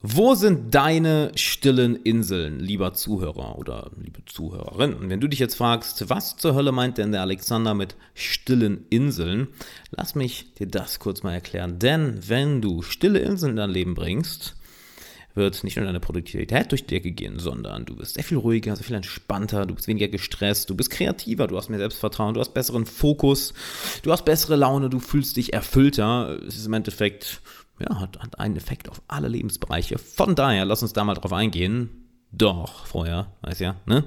Wo sind deine stillen Inseln, lieber Zuhörer oder liebe Zuhörerin? Und wenn du dich jetzt fragst, was zur Hölle meint denn der Alexander mit stillen Inseln, lass mich dir das kurz mal erklären. Denn wenn du stille Inseln in dein Leben bringst, wird nicht nur deine Produktivität durch die Decke gehen, sondern du bist sehr viel ruhiger, sehr viel entspannter, du bist weniger gestresst, du bist kreativer, du hast mehr Selbstvertrauen, du hast besseren Fokus, du hast bessere Laune, du fühlst dich erfüllter. Es ist im Endeffekt ja, hat, hat einen Effekt auf alle Lebensbereiche. Von daher, lass uns da mal drauf eingehen. Doch, vorher, weiß ja, ne?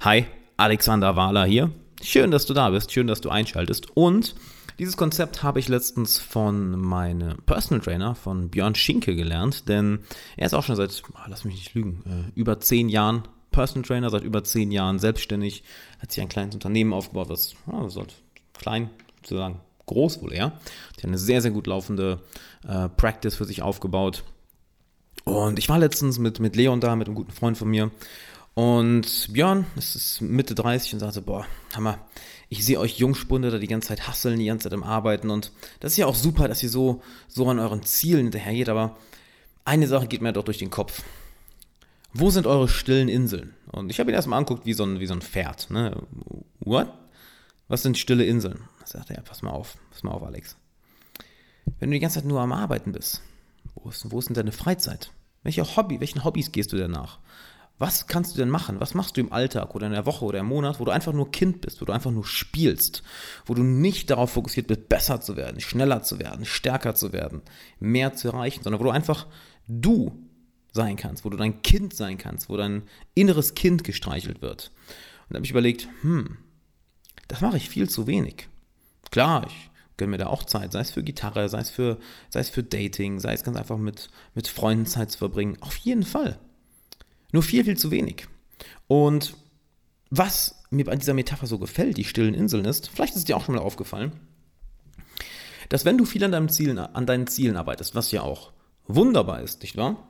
Hi, Alexander Wahler hier. Schön, dass du da bist, schön, dass du einschaltest. Und dieses Konzept habe ich letztens von meinem Personal Trainer, von Björn Schinke gelernt, denn er ist auch schon seit, oh, lass mich nicht lügen, äh, über zehn Jahren Personal Trainer, seit über zehn Jahren selbstständig, hat sich ein kleines Unternehmen aufgebaut, was, oh, sollte klein zu sagen, groß wohl eher. Die hat eine sehr, sehr gut laufende äh, Practice für sich aufgebaut. Und ich war letztens mit, mit Leon da, mit einem guten Freund von mir. Und Björn, es ist Mitte 30 und sagte, boah, Hammer, ich sehe euch Jungspunde da die ganze Zeit hasseln, die ganze Zeit am Arbeiten. Und das ist ja auch super, dass ihr so, so an euren Zielen hinterhergeht. Aber eine Sache geht mir doch durch den Kopf. Wo sind eure stillen Inseln? Und ich habe ihn erstmal angeguckt wie so ein, wie so ein Pferd. Ne? What? Was sind stille Inseln? Da sagte er, pass mal auf, pass mal auf, Alex. Wenn du die ganze Zeit nur am Arbeiten bist, wo ist, wo ist denn deine Freizeit? Welche Hobby, welchen Hobbys gehst du denn nach? Was kannst du denn machen? Was machst du im Alltag oder in der Woche oder im Monat, wo du einfach nur Kind bist, wo du einfach nur spielst, wo du nicht darauf fokussiert bist, besser zu werden, schneller zu werden, stärker zu werden, mehr zu erreichen, sondern wo du einfach du sein kannst, wo du dein Kind sein kannst, wo dein inneres Kind gestreichelt wird. Und da habe ich überlegt, hm, das mache ich viel zu wenig. Klar, ich gönne mir da auch Zeit, sei es für Gitarre, sei es für, sei es für Dating, sei es ganz einfach mit, mit Freunden Zeit zu verbringen. Auf jeden Fall. Nur viel, viel zu wenig. Und was mir bei dieser Metapher so gefällt, die stillen Inseln, ist, vielleicht ist es dir auch schon mal aufgefallen, dass wenn du viel an, deinem Zielen, an deinen Zielen arbeitest, was ja auch wunderbar ist, nicht wahr?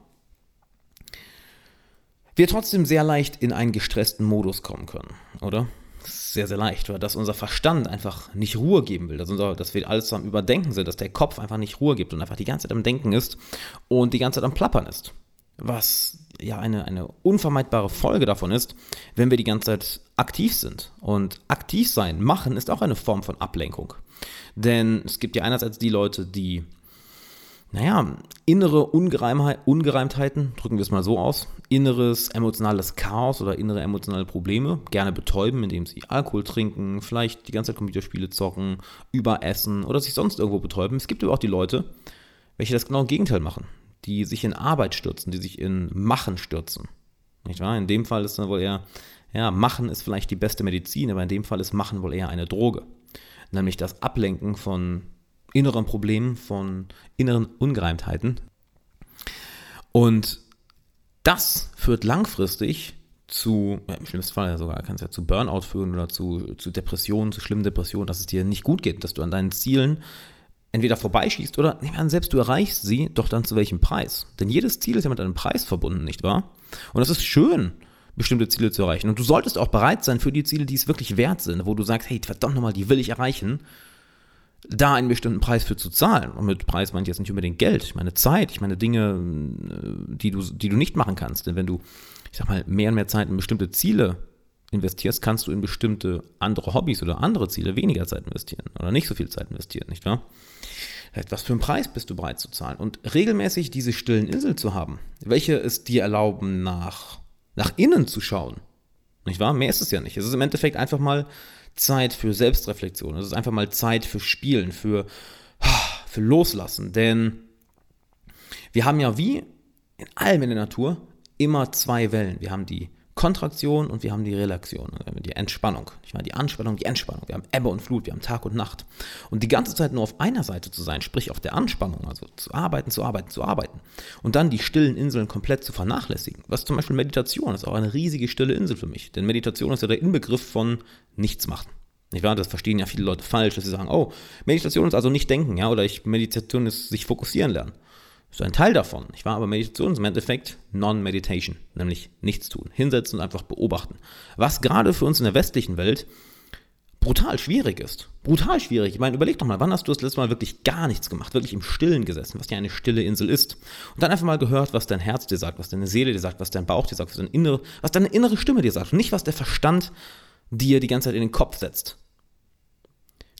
Wir trotzdem sehr leicht in einen gestressten Modus kommen können, oder? Sehr, sehr leicht, weil dass unser Verstand einfach nicht Ruhe geben will, dass, unser, dass wir alles am Überdenken sind, dass der Kopf einfach nicht Ruhe gibt und einfach die ganze Zeit am Denken ist und die ganze Zeit am Plappern ist. Was ja eine, eine unvermeidbare Folge davon ist, wenn wir die ganze Zeit aktiv sind. Und aktiv sein, machen, ist auch eine Form von Ablenkung. Denn es gibt ja einerseits die Leute, die naja, innere Ungereimtheiten, drücken wir es mal so aus, inneres emotionales Chaos oder innere emotionale Probleme gerne betäuben, indem sie Alkohol trinken, vielleicht die ganze Zeit Computerspiele zocken, überessen oder sich sonst irgendwo betäuben. Es gibt aber auch die Leute, welche das genau Gegenteil machen, die sich in Arbeit stürzen, die sich in Machen stürzen. Nicht wahr? In dem Fall ist dann wohl eher, ja, Machen ist vielleicht die beste Medizin, aber in dem Fall ist Machen wohl eher eine Droge. Nämlich das Ablenken von inneren Problemen, von inneren Ungereimtheiten. Und das führt langfristig zu, ja, im schlimmsten Fall sogar, kann es ja zu Burnout führen oder zu, zu Depressionen, zu schlimmen Depressionen, dass es dir nicht gut geht, dass du an deinen Zielen entweder vorbeischießt oder nehmen an, selbst du erreichst sie, doch dann zu welchem Preis? Denn jedes Ziel ist ja mit einem Preis verbunden, nicht wahr? Und es ist schön, bestimmte Ziele zu erreichen. Und du solltest auch bereit sein für die Ziele, die es wirklich wert sind, wo du sagst, hey, verdammt nochmal, die will ich erreichen da einen bestimmten Preis für zu zahlen. Und mit Preis meine ich jetzt nicht unbedingt Geld, ich meine Zeit, ich meine Dinge, äh, die du, die du nicht machen kannst. Denn wenn du, ich sag mal, mehr und mehr Zeit in bestimmte Ziele investierst, kannst du in bestimmte andere Hobbys oder andere Ziele weniger Zeit investieren oder nicht so viel Zeit investieren, nicht wahr? Was für einen Preis bist du bereit zu zahlen? Und regelmäßig diese stillen Insel zu haben, welche es dir erlauben, nach, nach innen zu schauen. Nicht wahr? Mehr ist es ja nicht. Es ist im Endeffekt einfach mal Zeit für Selbstreflexion. Es ist einfach mal Zeit für Spielen, für, für Loslassen. Denn wir haben ja wie in allem in der Natur immer zwei Wellen. Wir haben die Kontraktion und wir haben die Relaxion, die Entspannung. Ich meine, die Anspannung, die Entspannung. Wir haben Ebbe und Flut, wir haben Tag und Nacht. Und die ganze Zeit nur auf einer Seite zu sein, sprich auf der Anspannung, also zu arbeiten, zu arbeiten, zu arbeiten. Und dann die stillen Inseln komplett zu vernachlässigen. Was zum Beispiel Meditation ist auch eine riesige stille Insel für mich. Denn Meditation ist ja der Inbegriff von nichts machen. Nicht wahr? Das verstehen ja viele Leute falsch, dass sie sagen, oh, Meditation ist also nicht denken, ja, oder ich, Meditation ist sich fokussieren lernen ist ein Teil davon, nicht wahr? Aber Meditation ist im Endeffekt Non-Meditation, nämlich nichts tun, hinsetzen und einfach beobachten. Was gerade für uns in der westlichen Welt brutal schwierig ist. Brutal schwierig. Ich meine, überleg doch mal, wann hast du das letzte Mal wirklich gar nichts gemacht, wirklich im Stillen gesessen, was ja eine stille Insel ist. Und dann einfach mal gehört, was dein Herz dir sagt, was deine Seele dir sagt, was dein Bauch dir sagt, was, deine innere, was deine innere Stimme dir sagt. Und nicht, was der Verstand dir die ganze Zeit in den Kopf setzt.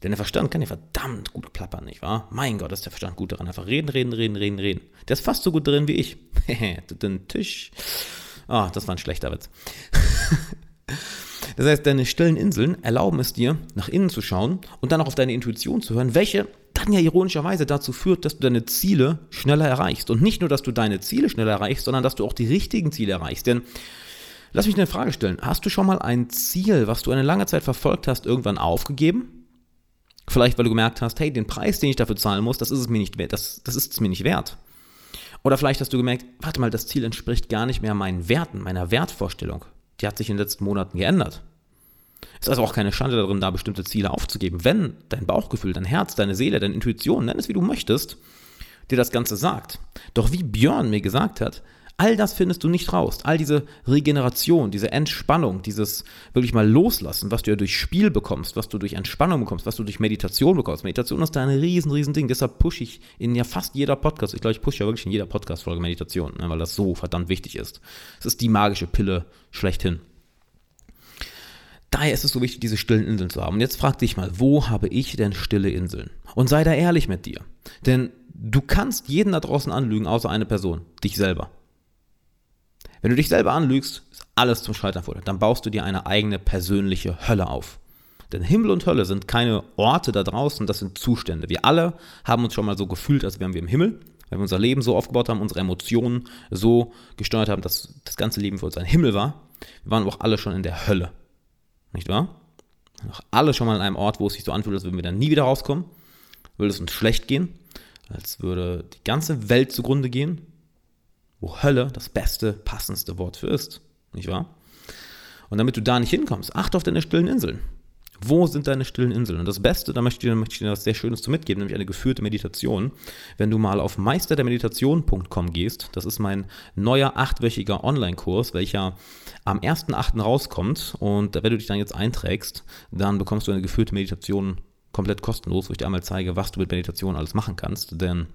Denn der Verstand kann ja verdammt gut plappern, nicht wahr? Mein Gott, ist der Verstand gut daran. Einfach reden, reden, reden, reden, reden. Der ist fast so gut drin wie ich. den Tisch. Ah, oh, das war ein schlechter Witz. Das heißt, deine stillen Inseln erlauben es dir, nach innen zu schauen und dann auch auf deine Intuition zu hören, welche dann ja ironischerweise dazu führt, dass du deine Ziele schneller erreichst. Und nicht nur, dass du deine Ziele schneller erreichst, sondern dass du auch die richtigen Ziele erreichst. Denn lass mich eine Frage stellen. Hast du schon mal ein Ziel, was du eine lange Zeit verfolgt hast, irgendwann aufgegeben? Vielleicht, weil du gemerkt hast, hey, den Preis, den ich dafür zahlen muss, das ist es mir nicht wert. Das, das ist es mir nicht wert. Oder vielleicht hast du gemerkt, warte mal, das Ziel entspricht gar nicht mehr meinen Werten, meiner Wertvorstellung die hat sich in den letzten Monaten geändert. Es ist also auch keine Schande darin, da bestimmte Ziele aufzugeben. Wenn dein Bauchgefühl, dein Herz, deine Seele, deine Intuition, nenn es wie du möchtest, dir das Ganze sagt. Doch wie Björn mir gesagt hat, all das findest du nicht raus. All diese Regeneration, diese Entspannung, dieses wirklich mal loslassen, was du ja durch Spiel bekommst, was du durch Entspannung bekommst, was du durch Meditation bekommst. Meditation ist da ein riesen, riesen Ding. Deshalb pushe ich in ja fast jeder Podcast, ich glaube, ich pushe ja wirklich in jeder Podcast-Folge Meditation, ne, weil das so verdammt wichtig ist. Es ist die magische Pille schlechthin. Daher ist es so wichtig, diese stillen Inseln zu haben. Und jetzt frag dich mal, wo habe ich denn stille Inseln? Und sei da ehrlich mit dir. Denn du kannst jeden da draußen anlügen, außer eine Person, dich selber. Wenn du dich selber anlügst, ist alles zum Scheitern verurteilt. Dann baust du dir eine eigene persönliche Hölle auf. Denn Himmel und Hölle sind keine Orte da draußen, das sind Zustände. Wir alle haben uns schon mal so gefühlt, als wären wir im Himmel, weil wir unser Leben so aufgebaut haben, unsere Emotionen so gesteuert haben, dass das ganze Leben für uns ein Himmel war. Wir waren auch alle schon in der Hölle. Nicht wahr? Auch alle schon mal an einem Ort, wo es sich so anfühlt, als würden wir dann nie wieder rauskommen. Würde es uns schlecht gehen, als würde die ganze Welt zugrunde gehen wo Hölle das beste, passendste Wort für ist. Nicht wahr? Und damit du da nicht hinkommst, achte auf deine stillen Inseln. Wo sind deine stillen Inseln? Und das Beste, da möchte ich, dir, möchte ich dir was sehr Schönes zu mitgeben, nämlich eine geführte Meditation. Wenn du mal auf meisterdermeditation.com gehst, das ist mein neuer achtwöchiger Online-Kurs, welcher am 1.8. rauskommt. Und wenn du dich dann jetzt einträgst, dann bekommst du eine geführte Meditation komplett kostenlos, wo ich dir einmal zeige, was du mit Meditation alles machen kannst. Denn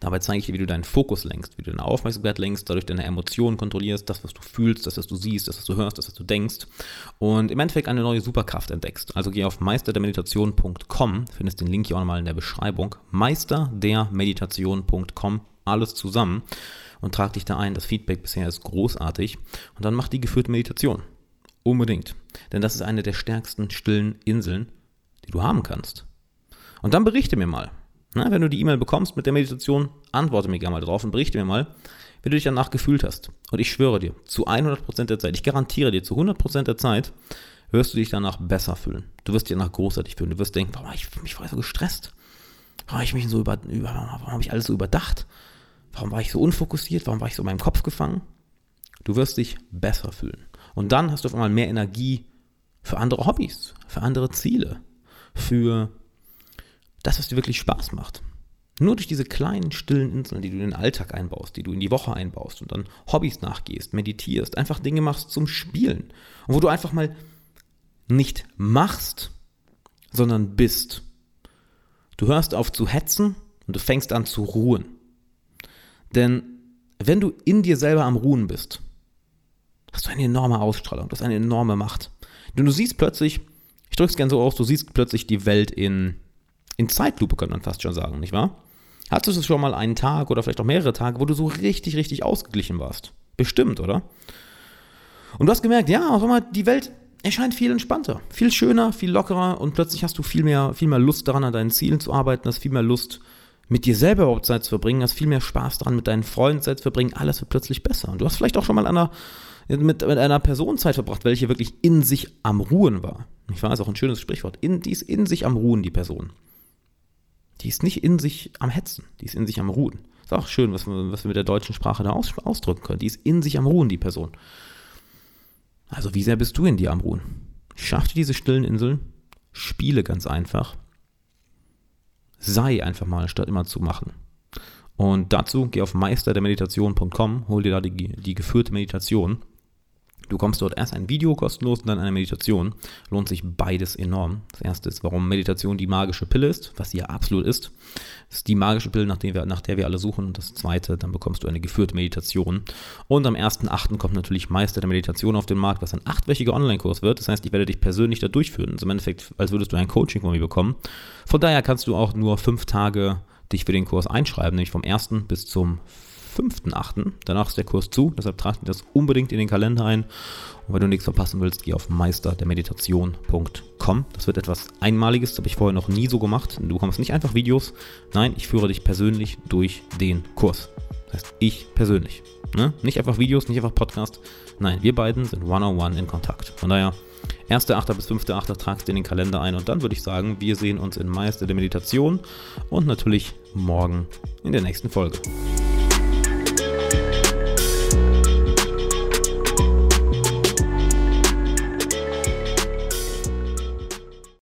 Dabei zeige ich dir, wie du deinen Fokus lenkst, wie du deine Aufmerksamkeit lenkst, dadurch deine Emotionen kontrollierst, das, was du fühlst, das, was du siehst, das, was du hörst, das, was du denkst und im Endeffekt eine neue Superkraft entdeckst. Also geh auf meisterdermeditation.com, findest den Link hier auch nochmal in der Beschreibung, meisterdermeditation.com, alles zusammen und trag dich da ein. Das Feedback bisher ist großartig und dann mach die geführte Meditation. Unbedingt. Denn das ist eine der stärksten stillen Inseln, die du haben kannst. Und dann berichte mir mal, na, wenn du die E-Mail bekommst mit der Meditation, antworte mir gerne mal drauf und berichte mir mal, wie du dich danach gefühlt hast. Und ich schwöre dir, zu 100% der Zeit, ich garantiere dir, zu 100% der Zeit wirst du dich danach besser fühlen. Du wirst dich danach großartig fühlen. Du wirst denken, warum war ich mich vorher so gestresst? Warum habe ich mich so über, über warum habe ich alles so überdacht? Warum war ich so unfokussiert? Warum war ich so in meinem Kopf gefangen? Du wirst dich besser fühlen. Und dann hast du auf einmal mehr Energie für andere Hobbys, für andere Ziele, für das, was dir wirklich Spaß macht. Nur durch diese kleinen, stillen Inseln, die du in den Alltag einbaust, die du in die Woche einbaust und dann Hobbys nachgehst, meditierst, einfach Dinge machst zum Spielen. Und wo du einfach mal nicht machst, sondern bist. Du hörst auf zu hetzen und du fängst an zu ruhen. Denn wenn du in dir selber am Ruhen bist, hast du eine enorme Ausstrahlung, du hast eine enorme Macht. Denn du siehst plötzlich, ich drücke es gerne so aus, du siehst plötzlich die Welt in in Zeitlupe, könnte man fast schon sagen, nicht wahr? Hattest du schon mal einen Tag oder vielleicht auch mehrere Tage, wo du so richtig, richtig ausgeglichen warst? Bestimmt, oder? Und du hast gemerkt, ja, auf einmal, die Welt erscheint viel entspannter, viel schöner, viel lockerer und plötzlich hast du viel mehr, viel mehr Lust daran, an deinen Zielen zu arbeiten, hast viel mehr Lust, mit dir selber überhaupt Zeit zu verbringen, hast viel mehr Spaß daran, mit deinen Freunden Zeit zu verbringen, alles wird plötzlich besser. Und du hast vielleicht auch schon mal einer, mit, mit einer Person Zeit verbracht, welche wirklich in sich am Ruhen war. Ich weiß, auch ein schönes Sprichwort. In, die ist in sich am Ruhen, die Person. Die ist nicht in sich am Hetzen, die ist in sich am Ruhen. Ist auch schön, was wir, was wir mit der deutschen Sprache da aus, ausdrücken können. Die ist in sich am Ruhen, die Person. Also wie sehr bist du in dir am Ruhen? Schaff dir diese stillen Inseln, spiele ganz einfach, sei einfach mal, statt immer zu machen. Und dazu geh auf meisterdermeditation.com, hol dir da die, die geführte Meditation Du kommst dort erst ein Video kostenlos und dann eine Meditation. Lohnt sich beides enorm. Das erste ist, warum Meditation die magische Pille ist, was sie ja absolut ist. Das ist die magische Pille, nach der wir, nach der wir alle suchen. Und das zweite, dann bekommst du eine geführte Meditation. Und am 1.8. kommt natürlich Meister der Meditation auf den Markt, was ein achtwöchiger Online-Kurs wird. Das heißt, ich werde dich persönlich da durchführen. Also im Endeffekt, als würdest du ein Coaching von mir bekommen. Von daher kannst du auch nur fünf Tage dich für den Kurs einschreiben, nämlich vom 1. bis zum 5.8. Danach ist der Kurs zu, deshalb trag dir das unbedingt in den Kalender ein. Und wenn du nichts verpassen willst, geh auf meisterdermeditation.com. Das wird etwas Einmaliges, das habe ich vorher noch nie so gemacht. Du bekommst nicht einfach Videos, nein, ich führe dich persönlich durch den Kurs. Das heißt, ich persönlich. Ne? Nicht einfach Videos, nicht einfach Podcast. Nein, wir beiden sind one-on-one in Kontakt. Von daher, 1.8. bis 5.8. tragst du in den Kalender ein und dann würde ich sagen, wir sehen uns in Meister der Meditation und natürlich morgen in der nächsten Folge.